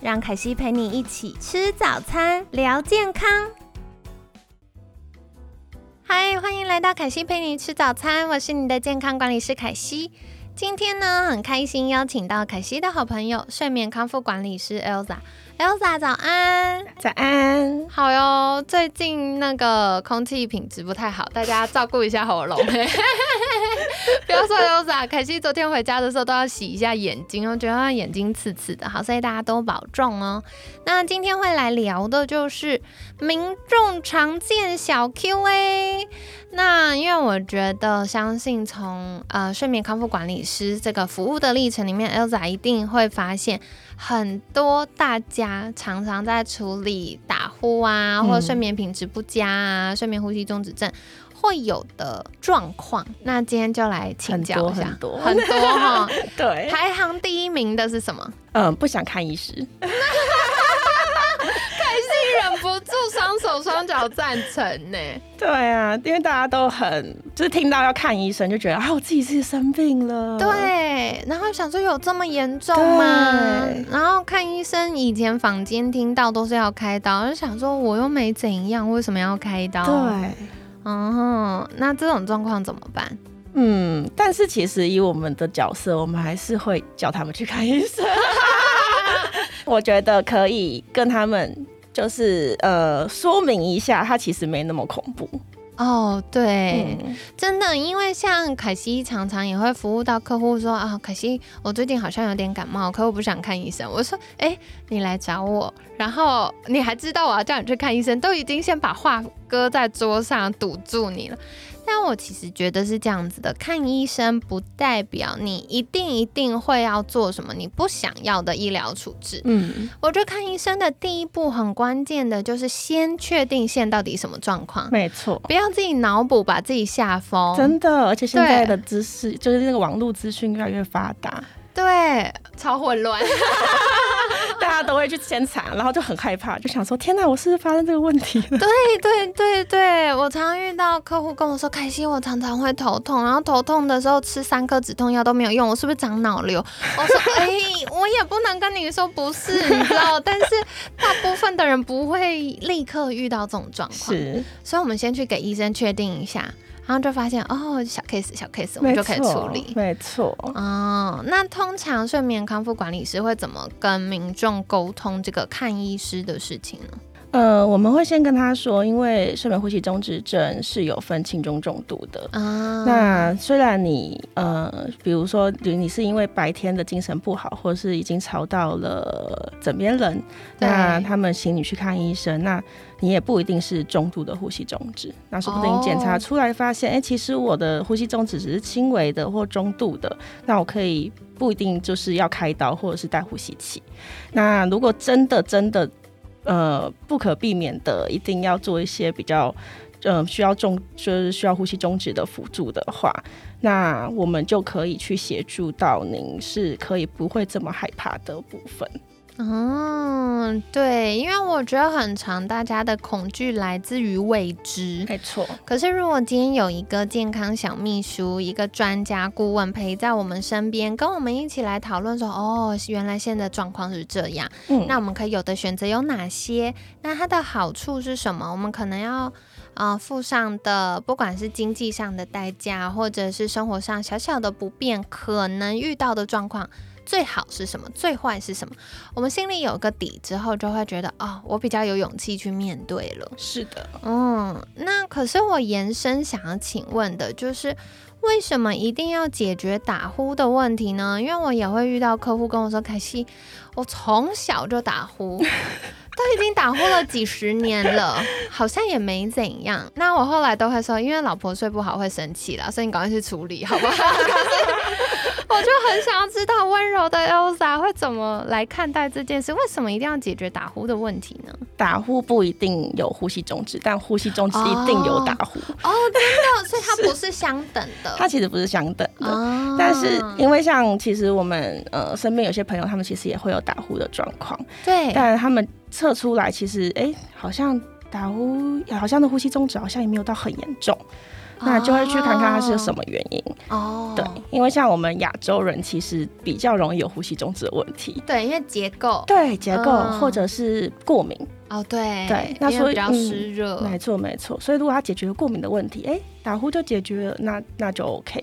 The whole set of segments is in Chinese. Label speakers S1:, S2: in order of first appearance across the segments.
S1: 让凯西陪你一起吃早餐，聊健康。嗨，欢迎来到凯西陪你吃早餐，我是你的健康管理师凯西。今天呢，很开心邀请到凯西的好朋友，睡眠康复管理师 Elsa。Elsa，早安！
S2: 早安，
S1: 好哟。最近那个空气品质不太好，大家照顾一下喉咙。不要说 Elsa，凯西昨天回家的时候都要洗一下眼睛，我觉得眼睛刺刺的。好，所以大家都保重哦。那今天会来聊的就是民众常见小 Q&A。那因为我觉得，相信从呃睡眠康复管理师这个服务的历程里面，Elsa 一定会发现。很多大家常常在处理打呼啊，或者睡眠品质不佳啊，睡眠呼吸中止症会有的状况。那今天就来请教一下，
S2: 很多
S1: 很多哈。
S2: 对，
S1: 排行第一名的是什么？
S2: 嗯，不想看医师。
S1: 双脚赞成呢。
S2: 对啊，因为大家都很就是听到要看医生，就觉得啊，我自己是生病了。
S1: 对，然后想说有这么严重吗？然后看医生，以前坊间听到都是要开刀，就想说我又没怎样，为什么要开刀？
S2: 对，
S1: 嗯，那这种状况怎么办？
S2: 嗯，但是其实以我们的角色，我们还是会叫他们去看医生。我觉得可以跟他们。就是呃，说明一下，它其实没那么恐怖
S1: 哦。对，真的，因为像凯西常常也会服务到客户说啊，凯西，我最近好像有点感冒，可我不想看医生。我说，哎，你来找我，然后你还知道我要叫你去看医生，都已经先把话搁在桌上堵住你了。但我其实觉得是这样子的，看医生不代表你一定一定会要做什么你不想要的医疗处置。嗯，我觉得看医生的第一步很关键的就是先确定现到底什么状况。
S2: 没错，
S1: 不要自己脑补把自己吓疯。
S2: 真的，而且现在的知识就是那个网络资讯越来越发达。
S1: 对，超混乱，
S2: 大 家都会去先查，然后就很害怕，就想说：天哪，我是不是发生这个问题了？
S1: 对对对对，我常常遇到客户跟我说：开心，我常常会头痛，然后头痛的时候吃三颗止痛药都没有用，我是不是长脑瘤？我说：哎，我也不能跟你说不是，你知道，但是大部分的人不会立刻遇到这种状况，
S2: 是，
S1: 所以我们先去给医生确定一下。然后就发现哦，小 case 小 case，我们就可以处理。
S2: 没错。
S1: 哦，那通常睡眠康复管理师会怎么跟民众沟通这个看医师的事情呢？
S2: 呃，我们会先跟他说，因为睡眠呼吸中止症是有分轻中重度的啊。那虽然你呃，比如说你是因为白天的精神不好，或者是已经吵到了枕边人，那他们请你去看医生，那你也不一定是中度的呼吸中止。那说不定检查出来发现，哎，其实我的呼吸中止只是轻微的或中度的，那我可以不一定就是要开刀或者是带呼吸器。那如果真的真的。呃，不可避免的，一定要做一些比较，嗯，需要中就是需要呼吸中止的辅助的话，那我们就可以去协助到您，是可以不会这么害怕的部分。
S1: 嗯，对，因为我觉得很长，大家的恐惧来自于未知，
S2: 没错。
S1: 可是如果今天有一个健康小秘书，一个专家顾问陪在我们身边，跟我们一起来讨论说，哦，原来现在状况是这样，嗯，那我们可以有的选择有哪些？那它的好处是什么？我们可能要啊付上的，不管是经济上的代价，或者是生活上小小的不便，可能遇到的状况。最好是什么？最坏是什么？我们心里有个底之后，就会觉得哦，我比较有勇气去面对了。
S2: 是的，
S1: 嗯，那可是我延伸想要请问的就是，为什么一定要解决打呼的问题呢？因为我也会遇到客户跟我说：“凯西，我从小就打呼，都已经打呼了几十年了，好像也没怎样。”那我后来都会说：“因为老婆睡不好会生气了，所以你赶快去处理，好不好？” 我就很想要知道温柔的 Elsa 会怎么来看待这件事？为什么一定要解决打呼的问题呢？
S2: 打呼不一定有呼吸中止，但呼吸中止一定有打呼。
S1: 哦，真的，所以它不是相等的。
S2: 它其实不是相等的，但是因为像其实我们呃身边有些朋友，他们其实也会有打呼的状况。
S1: 对，
S2: 但他们测出来其实哎，好像打呼，好像的呼吸中止好像也没有到很严重。那就会去看看它是什么原因哦。对，因为像我们亚洲人其实比较容易有呼吸中止的问题。
S1: 对，因为结构。
S2: 对，结构或者是过敏。
S1: 哦，对。
S2: 对，
S1: 那所以比较湿热。
S2: 没错，没错。所以如果他解决了过敏的问题，哎，打呼就解决了，那那就 OK。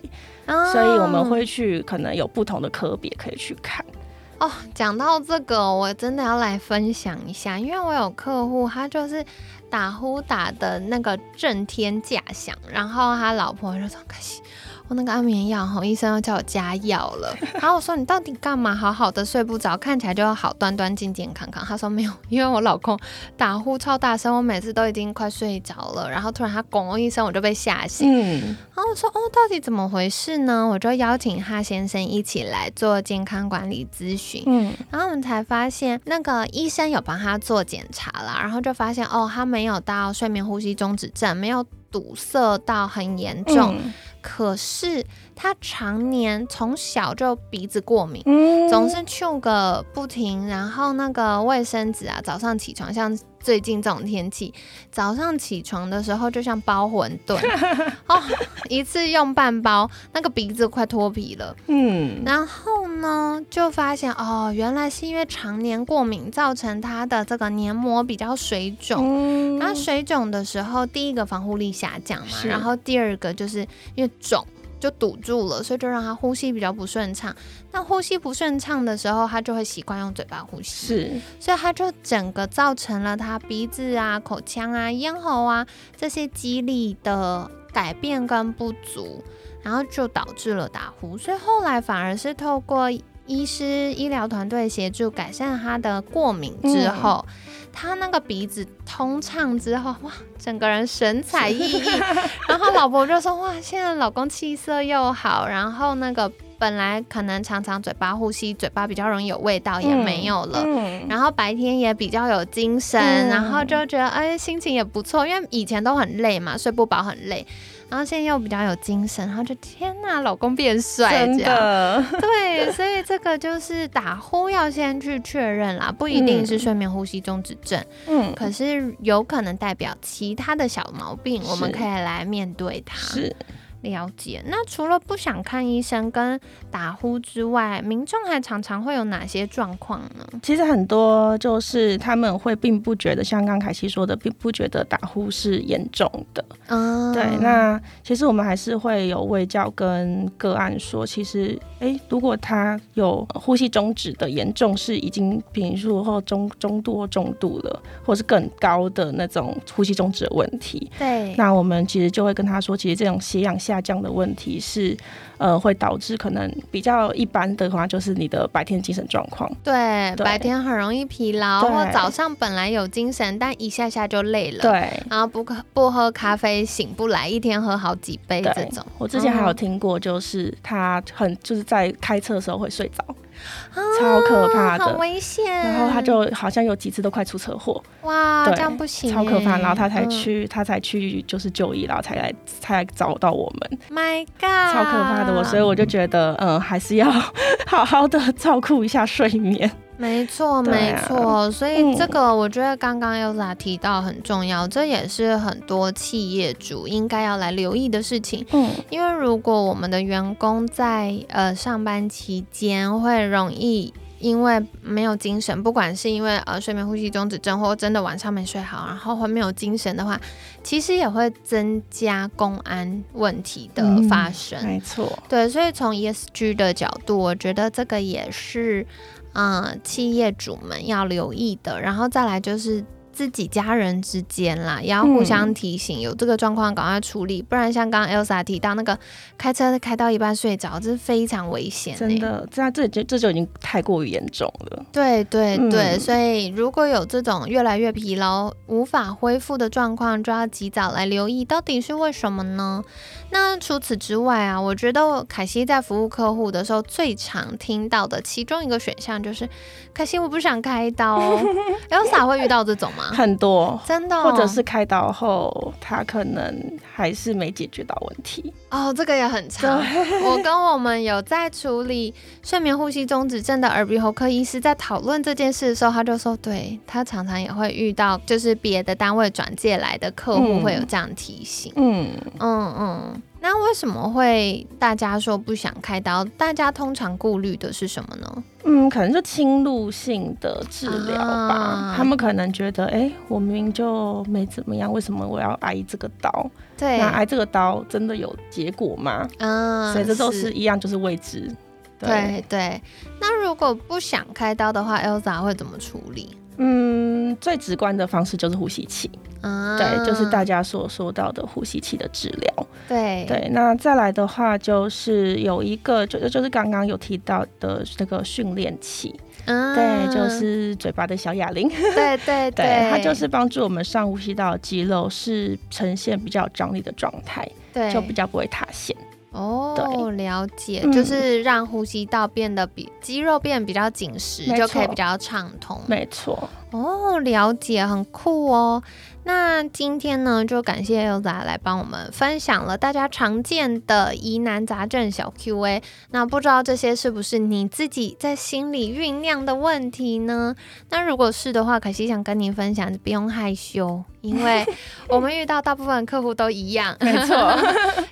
S2: 所以我们会去可能有不同的科别可以去看。
S1: 哦，讲到这个，我真的要来分享一下，因为我有客户，他就是打呼打的那个震天价响，然后他老婆就说：“可惜。”我那个安眠药，哈，医生又叫我加药了。然后我说你到底干嘛？好好的睡不着，看起来就好端端、健健康康。他说没有，因为我老公打呼超大声，我每次都已经快睡着了，然后突然他拱一声，我就被吓醒。嗯，然后我说哦，到底怎么回事呢？我就邀请他先生一起来做健康管理咨询。嗯，然后我们才发现那个医生有帮他做检查啦，然后就发现哦，他没有到睡眠呼吸中止症，没有堵塞到很严重。可是他常年从小就鼻子过敏，总是嗅个不停，然后那个卫生纸啊，早上起床像最近这种天气，早上起床的时候就像包馄饨 哦，一次用半包，那个鼻子快脱皮了。嗯，然后呢，就发现哦，原来是因为常年过敏造成它的这个黏膜比较水肿。那水肿的时候，第一个防护力下降嘛，然后第二个就是因为肿。就堵住了，所以就让他呼吸比较不顺畅。那呼吸不顺畅的时候，他就会习惯用嘴巴呼吸，
S2: 是，
S1: 所以他就整个造成了他鼻子啊、口腔啊、咽喉啊这些肌力的改变跟不足，然后就导致了打呼。所以后来反而是透过医师医疗团队协助改善他的过敏之后。他那个鼻子通畅之后，哇，整个人神采奕奕。然后老婆就说：“哇，现在老公气色又好，然后那个本来可能常常嘴巴呼吸，嘴巴比较容易有味道也没有了。然后白天也比较有精神，然后就觉得哎，心情也不错，因为以前都很累嘛，睡不饱很累。”然后现在又比较有精神，然后就天呐，老公变帅这样，对，所以这个就是打呼要先去确认啦，不一定是睡眠呼吸中止症，嗯，可是有可能代表其他的小毛病，我们可以来面对它。
S2: 是。
S1: 了解。那除了不想看医生跟打呼之外，民众还常常会有哪些状况呢？
S2: 其实很多就是他们会并不觉得，像刚凯西说的，并不觉得打呼是严重的。嗯，对。那其实我们还是会有卫教跟个案说，其实，哎，如果他有呼吸中止的严重，是已经平数或中中度或重度了，或是更高的那种呼吸中止的问题。
S1: 对。
S2: 那我们其实就会跟他说，其实这种血氧下。下降的问题是，呃，会导致可能比较一般的话，就是你的白天精神状况。
S1: 对，白天很容易疲劳，或早上本来有精神，但一下下就累了。
S2: 对，
S1: 然后不喝不喝咖啡醒不来，一天喝好几杯这种。
S2: 我之前还有听过，就是他很就是在开车的时候会睡着。超可怕的，
S1: 好危险！
S2: 然后他就好像有几次都快出车祸，
S1: 哇，这样不行，
S2: 超可怕。然后他才去，他才去就是就医，然后才来才来找到我们。
S1: My God，
S2: 超可怕的，我所以我就觉得，嗯，还是要 好好的照顾一下睡眠。
S1: 没错，没错，所以这个我觉得刚刚 Elsa 提到很重要，这也是很多企业主应该要来留意的事情。嗯，因为如果我们的员工在呃上班期间会容易因为没有精神，不管是因为呃睡眠呼吸中止症，或真的晚上没睡好，然后会没有精神的话，其实也会增加公安问题的发生。
S2: 没错，
S1: 对，所以从 ESG 的角度，我觉得这个也是。嗯，企业主们要留意的，然后再来就是自己家人之间啦，也要互相提醒，有这个状况赶快处理，不然像刚刚 Elsa 提到那个开车开到一半睡着，这是非常危险。
S2: 真的，这样这就这就已经太过于严重了。
S1: 对对对，所以如果有这种越来越疲劳、无法恢复的状况，就要及早来留意，到底是为什么呢？那除此之外啊，我觉得凯西在服务客户的时候，最常听到的其中一个选项就是，凯西我不想开刀。Elsa 会遇到这种吗？
S2: 很多，
S1: 真的，
S2: 或者是开刀后，他可能还是没解决到问题。
S1: 哦，这个也很长。我跟我们有在处理睡眠呼吸中止症的耳鼻喉科医师在讨论这件事的时候，他就说，对他常常也会遇到，就是别的单位转介来的客户会有这样提醒。嗯嗯嗯。那为什么会大家说不想开刀？大家通常顾虑的是什么呢？
S2: 嗯，可能就侵入性的治疗吧。他们可能觉得，哎，我明明就没怎么样，为什么我要挨这个刀？
S1: 对，
S2: 那挨这个刀真的有结果吗？嗯，所以这都是一样，就是未知。
S1: 对对。那如果不想开刀的话，Elsa 会怎么处理？
S2: 嗯，最直观的方式就是呼吸器，对，就是大家所说到的呼吸器的治疗。
S1: 对。
S2: 对，那再来的话就是有一个，就就是刚刚有提到的那个训练器，对，就是嘴巴的小哑铃。
S1: 对对对，
S2: 它就是帮助我们上呼吸道肌肉是呈现比较张力的状态，
S1: 对，
S2: 就比较不会塌陷。
S1: 哦，了解，就是让呼吸道变得比肌肉变得比较紧实，就可以比较畅通。
S2: 没错。
S1: 哦，了解，很酷哦。那今天呢，就感谢 Elsa 来帮我们分享了大家常见的疑难杂症小 Q&A。那不知道这些是不是你自己在心里酝酿的问题呢？那如果是的话，可惜想跟您分享，不用害羞，因为 我们遇到大部分客户都一样。
S2: 没错，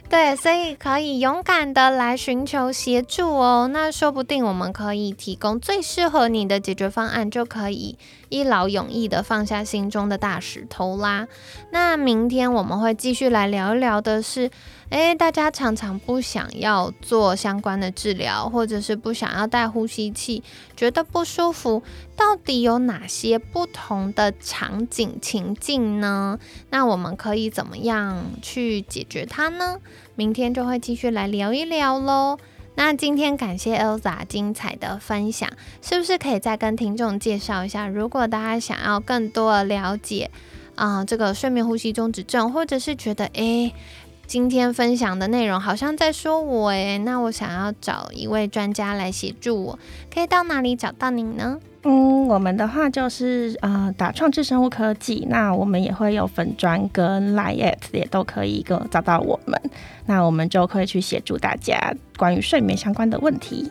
S1: 对，所以可以勇敢的来寻求协助哦。那说不定我们可以提供最适合你的解决方案，就可以。一劳劳永逸的放下心中的大石头啦。那明天我们会继续来聊一聊的是，诶，大家常常不想要做相关的治疗，或者是不想要戴呼吸器，觉得不舒服，到底有哪些不同的场景情境呢？那我们可以怎么样去解决它呢？明天就会继续来聊一聊喽。那今天感谢 Elsa 精彩的分享，是不是可以再跟听众介绍一下？如果大家想要更多的了解啊，这个睡眠呼吸中止症，或者是觉得诶，今天分享的内容好像在说我诶，那我想要找一位专家来协助我，可以到哪里找到你呢？
S2: 嗯，我们的话就是呃，打创智生物科技，那我们也会有粉砖跟 Line 也都可以跟找到我们，那我们就可以去协助大家关于睡眠相关的问题。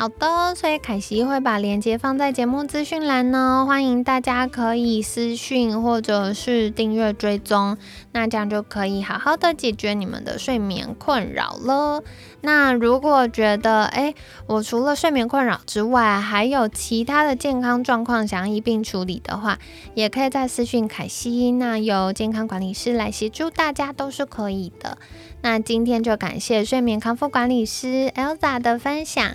S1: 好的，所以凯西会把链接放在节目资讯栏呢，欢迎大家可以私讯或者是订阅追踪，那这样就可以好好的解决你们的睡眠困扰了。那如果觉得哎，我除了睡眠困扰之外，还有其他的健康状况想要一并处理的话，也可以在私讯凯西，那由健康管理师来协助大家都是可以的。那今天就感谢睡眠康复管理师 Elsa 的分享。